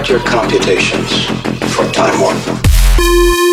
Start your computations for time warp.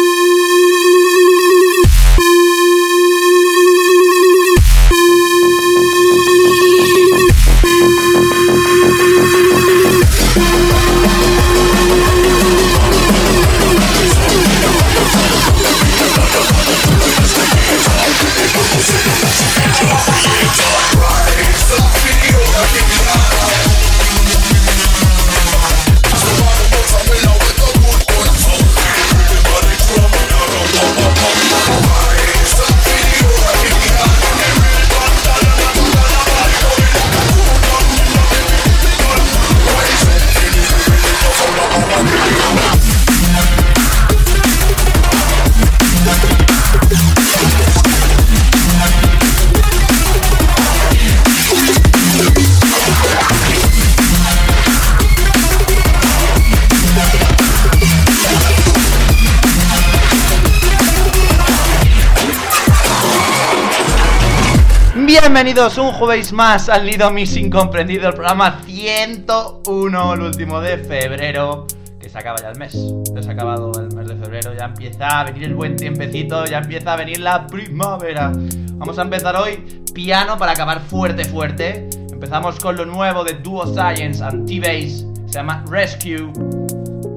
Bienvenidos un jueves más al Nido Mis Incomprendido, el programa 101, el último de febrero, que se acaba ya el mes. Ya se ha acabado el mes de febrero, ya empieza a venir el buen tiempecito, ya empieza a venir la primavera. Vamos a empezar hoy piano para acabar fuerte, fuerte. Empezamos con lo nuevo de Duo Science and T-Base, se llama Rescue.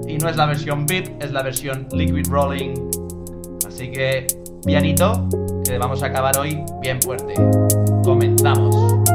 Y no es la versión VIP, es la versión Liquid Rolling. Así que, pianito, que vamos a acabar hoy bien fuerte. Comenzamos.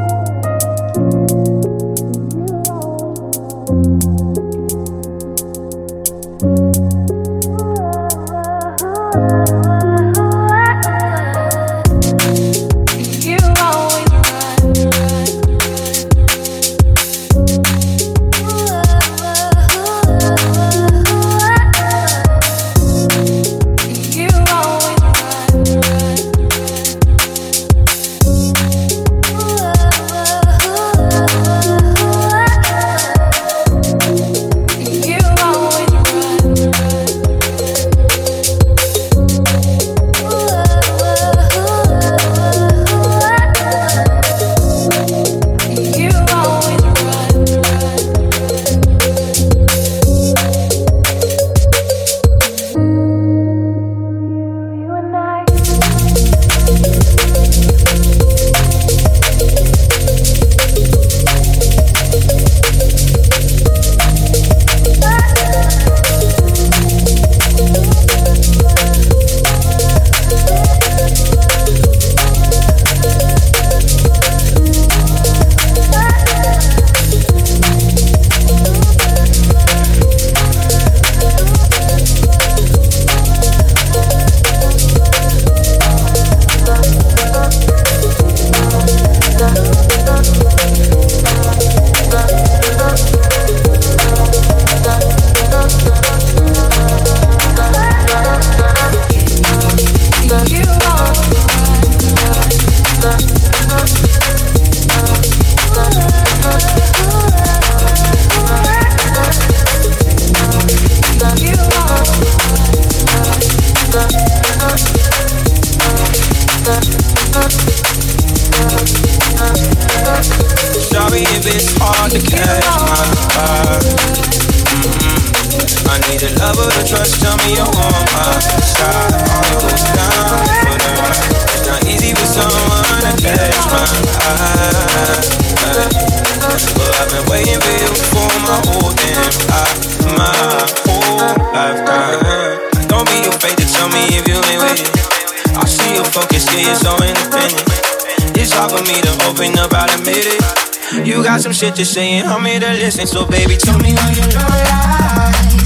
shit you're saying. I'm here to listen, so baby, tell me all your love lies.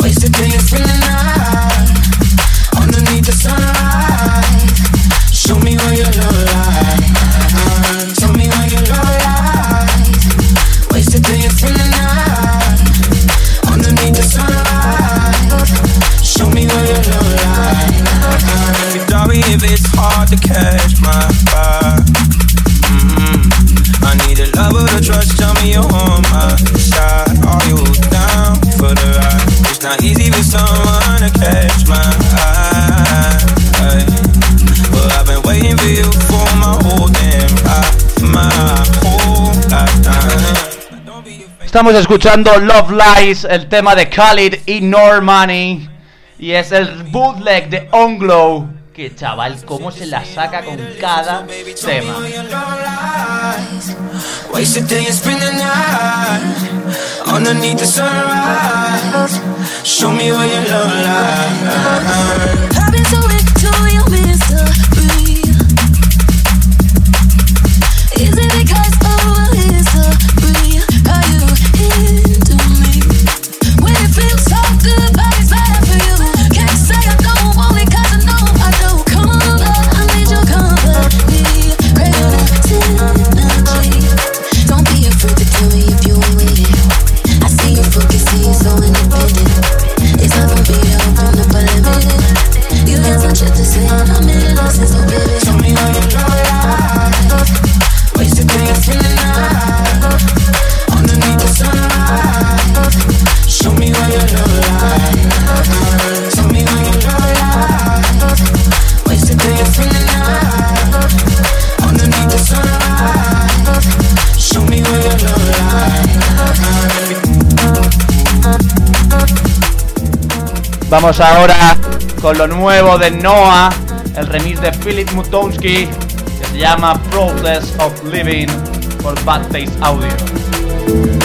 Wasted till you're feeling night underneath the sunlight. Show me all your love lies. Tell me all your love lies. Wasted till you're feeling night underneath the sunlight. Show me all your love lies. Sorry if it's hard to catch Estamos escuchando Love Lies, el tema de Khalid y Normani. Y es el bootleg de Onglow. Que chaval, cómo se la saca con cada tema. Vamos ahora con lo nuevo de Noah el remix de Philip Mutonsky que se llama Process of Living por Bad Taste Audio.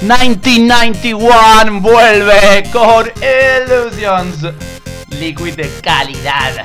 1991 vuelve con Illusions, liquid de calidad.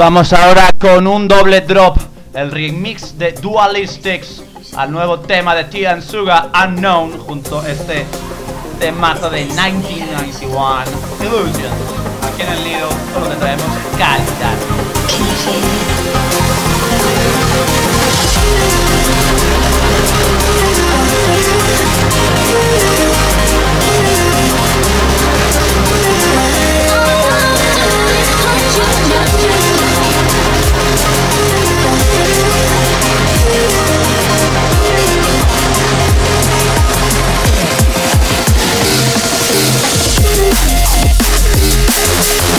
Vamos ahora con un doble drop, el remix de Dualistics al nuevo tema de Tian Suga Unknown junto a este temazo de 1991 Illusions. Aquí en el nido solo te traemos calidad.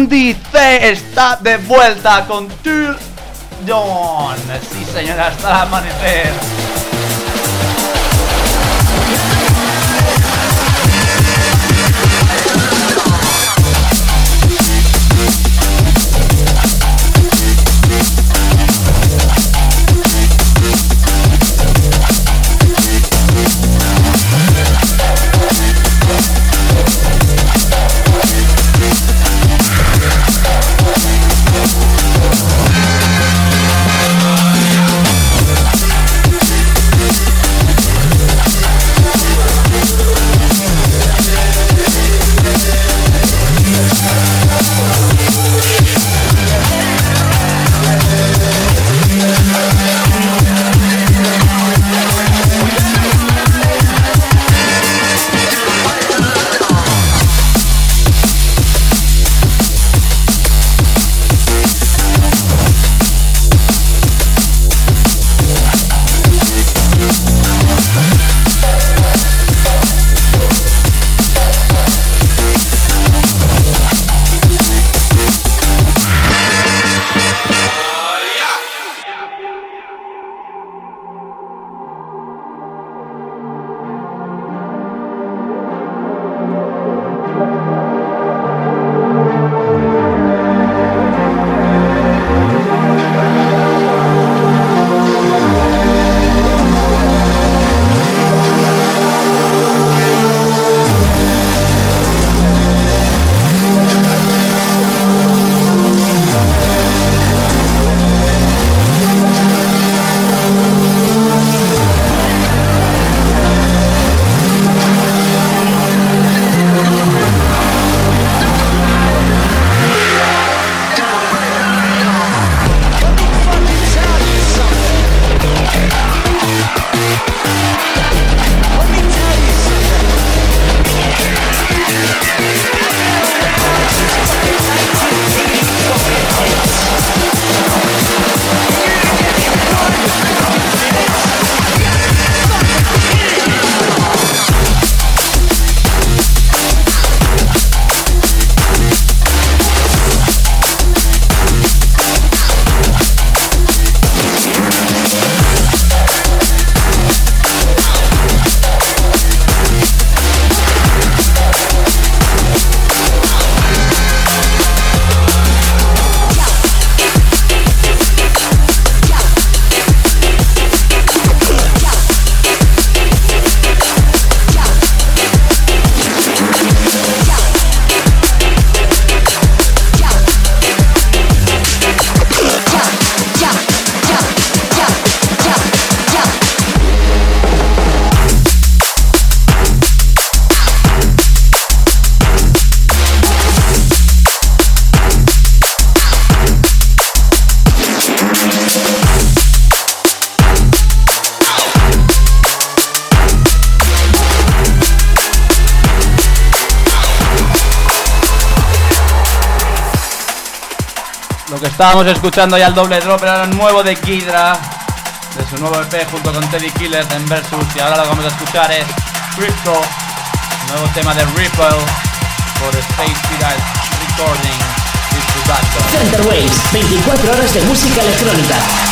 Andy C está de vuelta con Till Dawn. Sí, señora, hasta el amanecer. Estábamos escuchando ya el doble drop, era nuevo de Kidra, de su nuevo EP junto con Teddy Killer en Versus. Y ahora lo que vamos a escuchar es Crypto, nuevo tema de Ripple por Space Pirate Recording. Center Waves, 24 horas de música electrónica.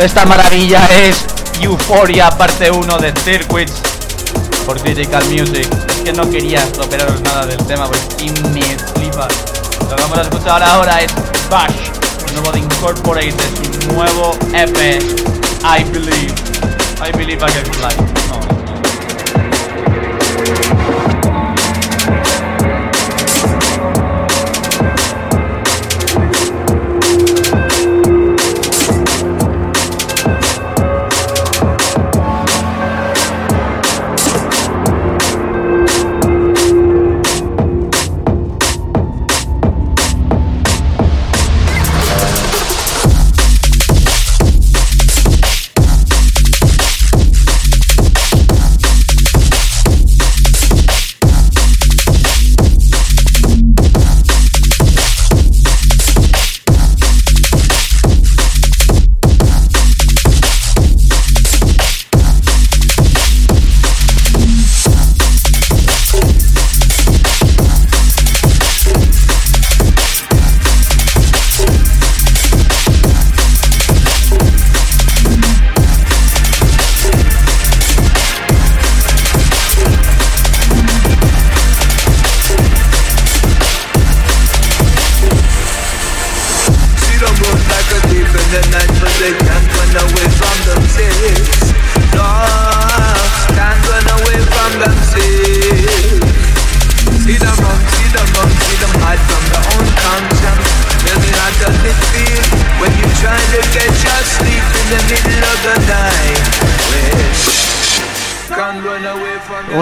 Esta maravilla es Euphoria parte 1 de Circuits por Critical Music. Es que no quería estroperaros nada del tema, pues y me flipa. Lo que vamos a escuchar ahora es Bash, nuevo de Incorporate de su nuevo EP, I Believe. I believe I can fly.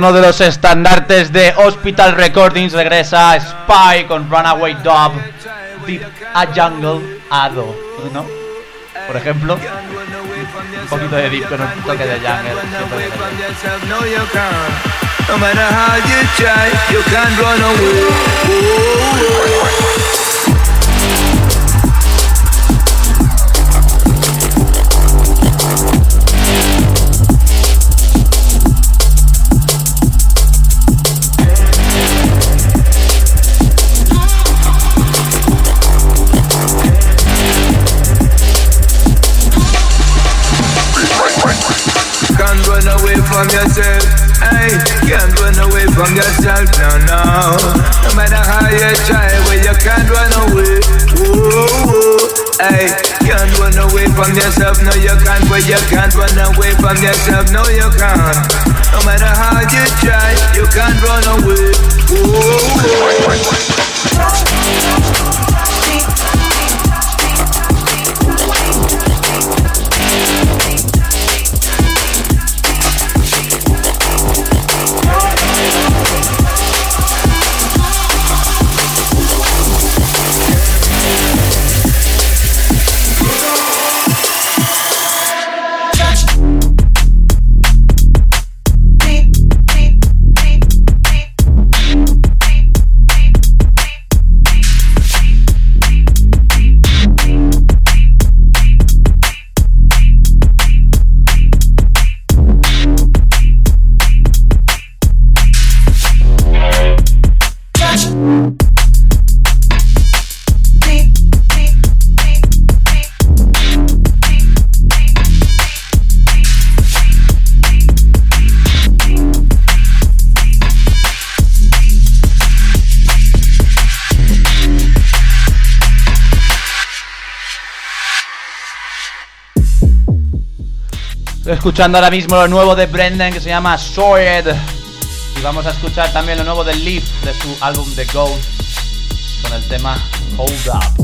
Uno de los estandartes de Hospital Recordings regresa Spy con Runaway Dub, Deep a Jungle Ado, ¿no? Por ejemplo, un poquito de Deep con un toque de Jungle. Yourself. Hey, can't run away from yourself. No, no. No matter how you try, well, you can't run away. Whoa. Hey, can't run away from yourself. No, you can't. Well, you can't run away from yourself. No, you can't. No matter how you try, you can't run away. Whoa, escuchando ahora mismo lo nuevo de Brendan que se llama Sword. Y vamos a escuchar también lo nuevo de Leaf de su álbum The Goat con el tema Hold Up.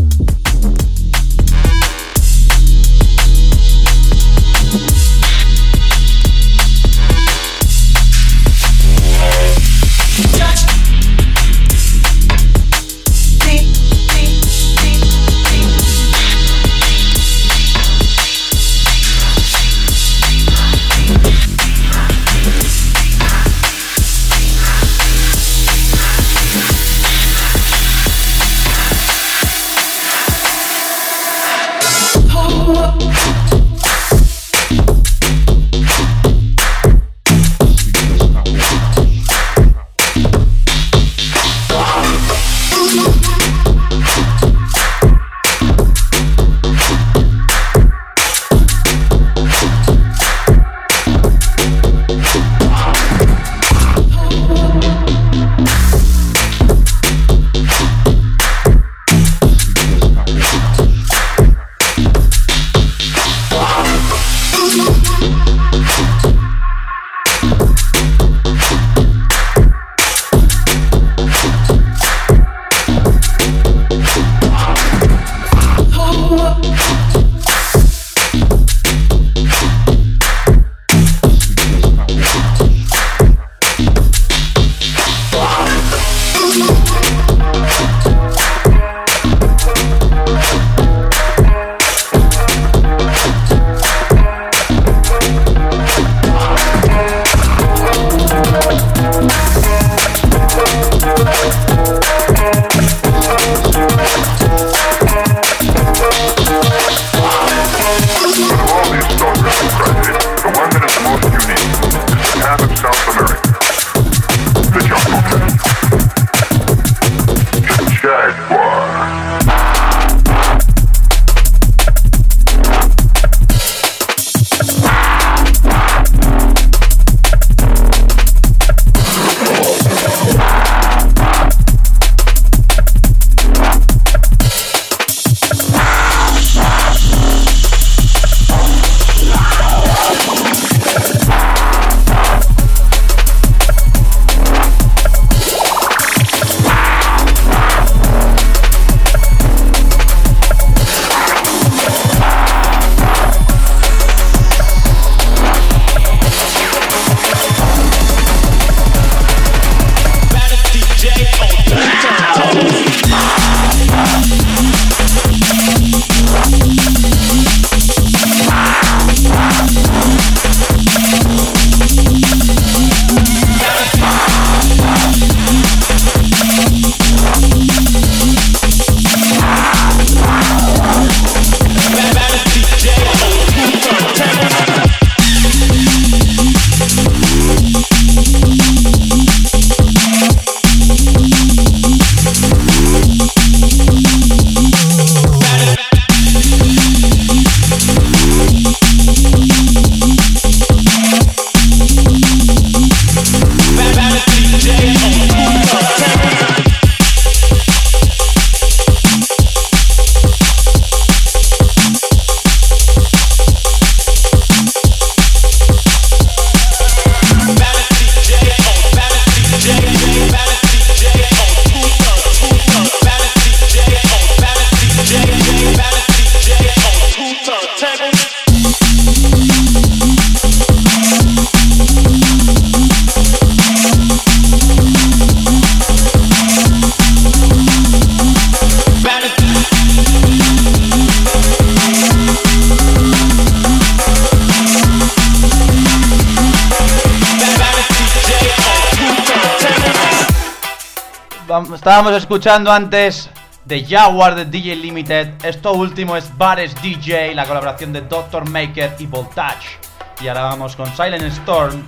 Estábamos escuchando antes de Jaguar de DJ Limited. Esto último es Bares DJ, la colaboración de Dr. Maker y Voltage. Y ahora vamos con Silent Storm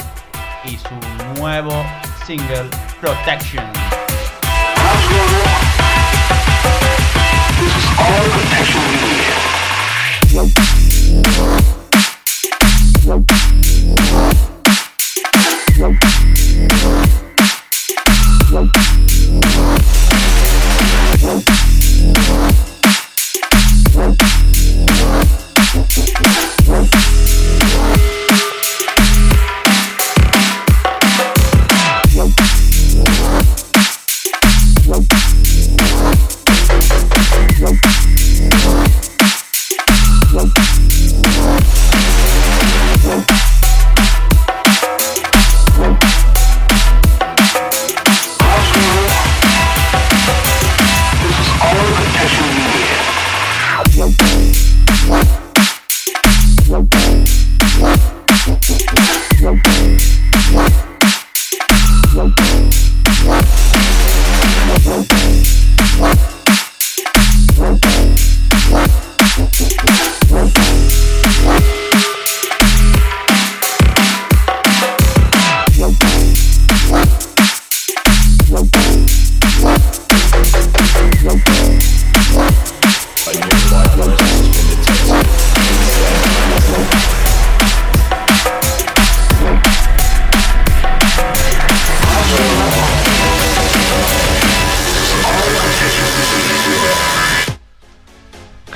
y su nuevo single Protection. Thank you.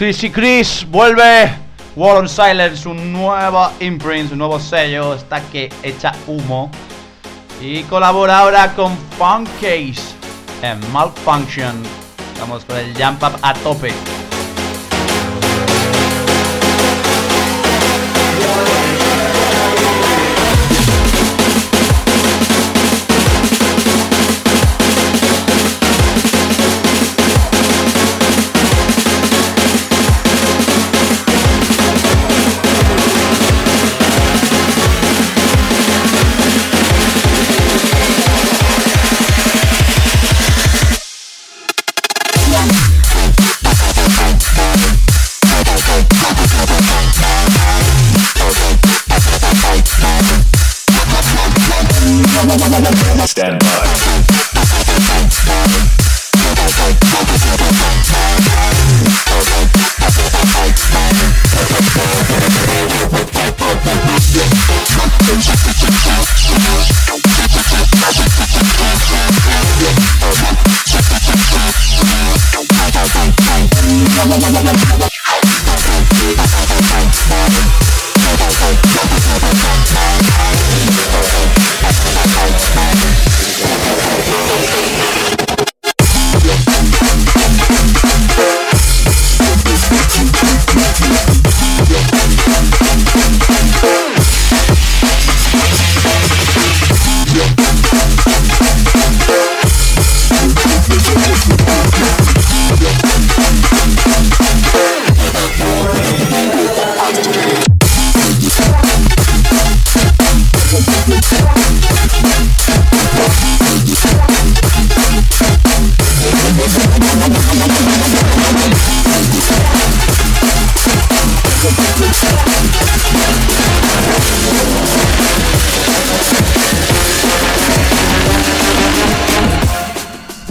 Chrissy Chris vuelve. War on Silence, su nueva imprint, su nuevo sello, está que echa humo. Y colabora ahora con Funkcase en Malfunction. Vamos con el jump up a tope.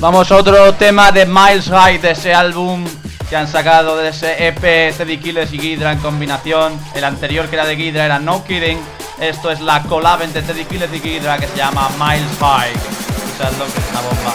Vamos a otro tema de Miles High de ese álbum que han sacado de ese EP Teddy Killers y Ghidra en combinación. El anterior que era de Ghidra era No Kidding. Esto es la collab entre Teddy Killers y Ghidra que se llama Miles High. Que es una bomba.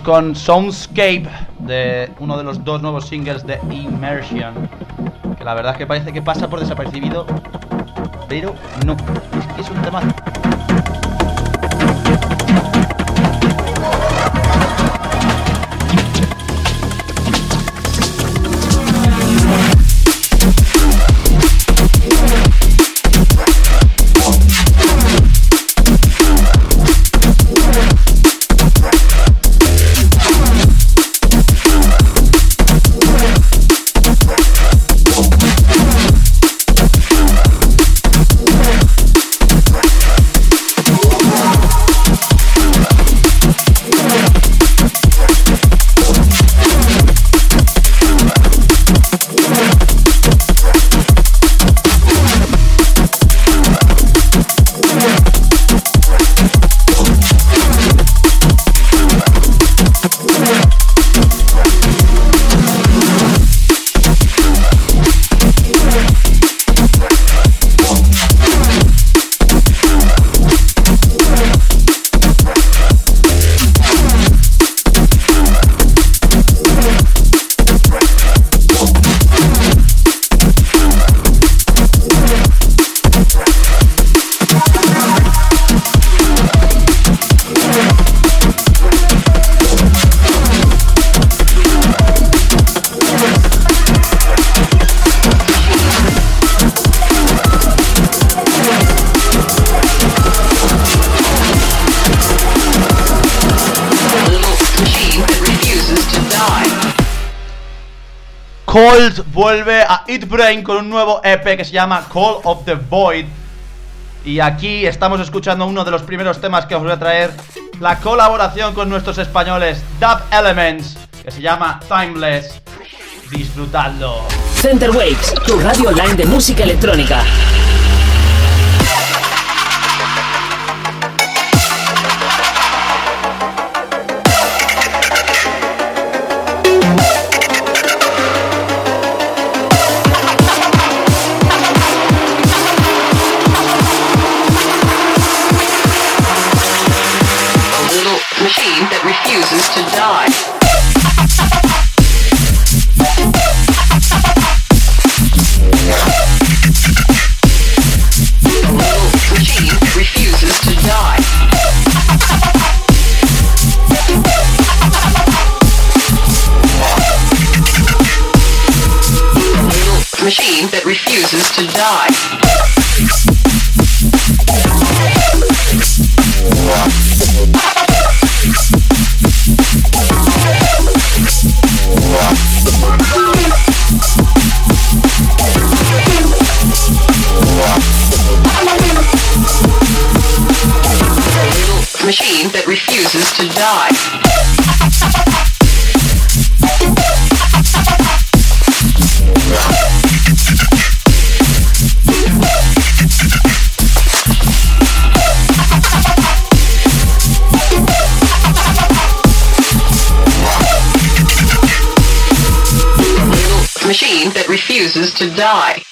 Con Soundscape de uno de los dos nuevos singles de Immersion. Que la verdad es que parece que pasa por desapercibido, pero no. Es un tema. Cold vuelve a Eat Brain con un nuevo EP que se llama Call of the Void. Y aquí estamos escuchando uno de los primeros temas que os voy a traer. La colaboración con nuestros españoles Dub Elements, que se llama Timeless. Disfrutadlo. Center Waves, tu radio online de música electrónica. Refuses to die. Machine that refuses to die.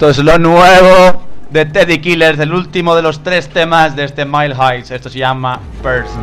Esto es lo nuevo de Teddy Killers, el último de los tres temas de este Mile Heights. Esto se llama Person.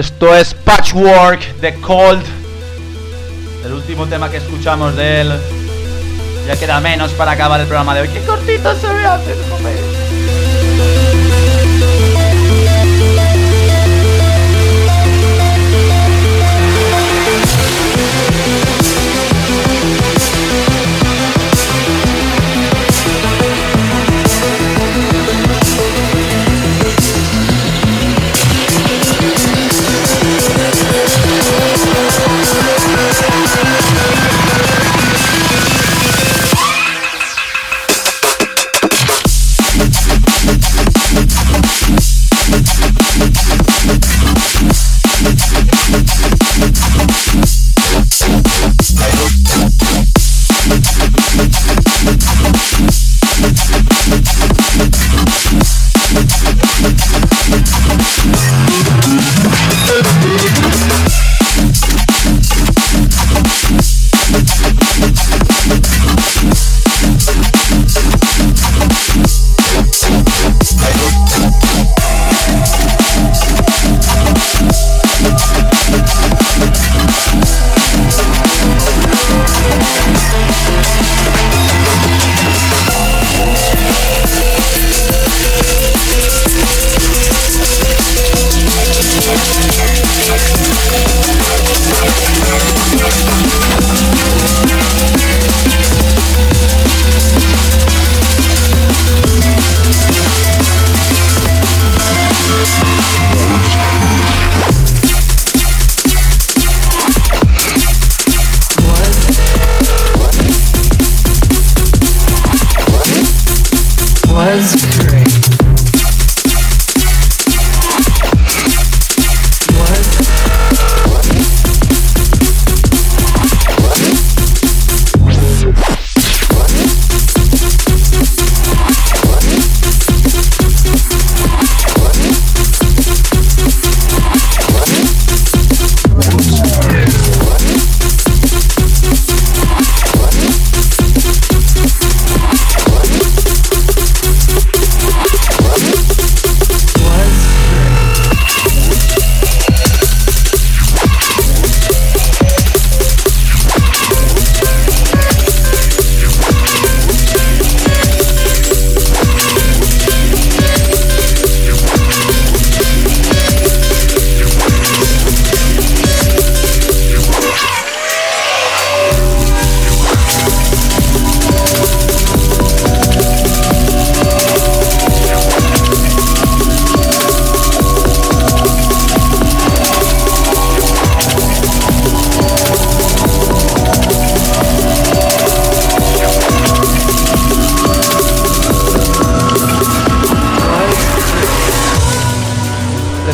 Esto es Patchwork de Cold. El último tema que escuchamos de él. Ya queda menos para acabar el programa de hoy. ¡Qué cortito se ve hace,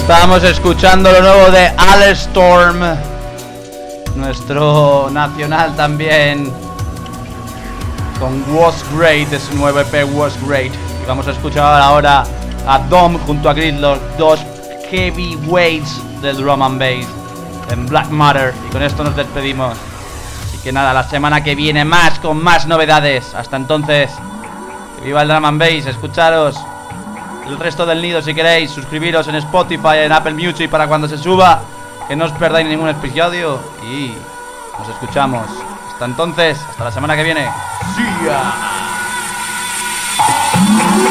Estábamos escuchando lo nuevo de Storm, nuestro nacional también, con Was Great, de su nuevo EP Was Great. Y vamos a escuchar ahora a Dom junto a Grid, los dos heavyweights del drum and bass en Black Matter. Y con esto nos despedimos. Así que nada, la semana que viene más con más novedades. Hasta entonces, que viva el drum and bass, escucharos el resto del nido si queréis, suscribiros en Spotify, en Apple Music para cuando se suba, que no os perdáis ningún episodio y nos escuchamos. Hasta entonces, hasta la semana que viene. See